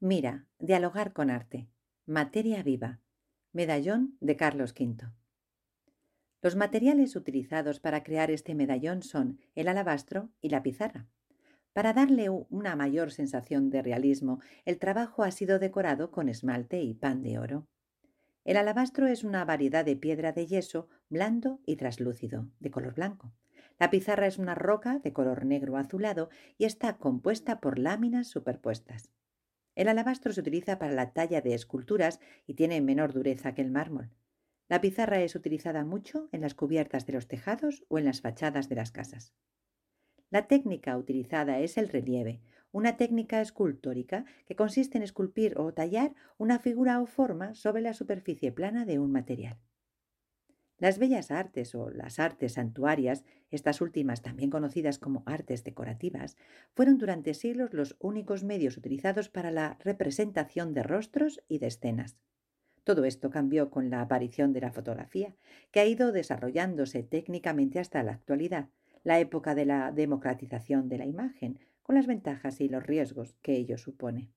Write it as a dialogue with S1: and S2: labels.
S1: Mira, dialogar con arte. Materia viva. Medallón de Carlos V. Los materiales utilizados para crear este medallón son el alabastro y la pizarra. Para darle una mayor sensación de realismo, el trabajo ha sido decorado con esmalte y pan de oro. El alabastro es una variedad de piedra de yeso blando y traslúcido, de color blanco. La pizarra es una roca de color negro azulado y está compuesta por láminas superpuestas. El alabastro se utiliza para la talla de esculturas y tiene menor dureza que el mármol. La pizarra es utilizada mucho en las cubiertas de los tejados o en las fachadas de las casas. La técnica utilizada es el relieve, una técnica escultórica que consiste en esculpir o tallar una figura o forma sobre la superficie plana de un material. Las bellas artes o las artes santuarias, estas últimas también conocidas como artes decorativas, fueron durante siglos los únicos medios utilizados para la representación de rostros y de escenas. Todo esto cambió con la aparición de la fotografía, que ha ido desarrollándose técnicamente hasta la actualidad, la época de la democratización de la imagen, con las ventajas y los riesgos que ello supone.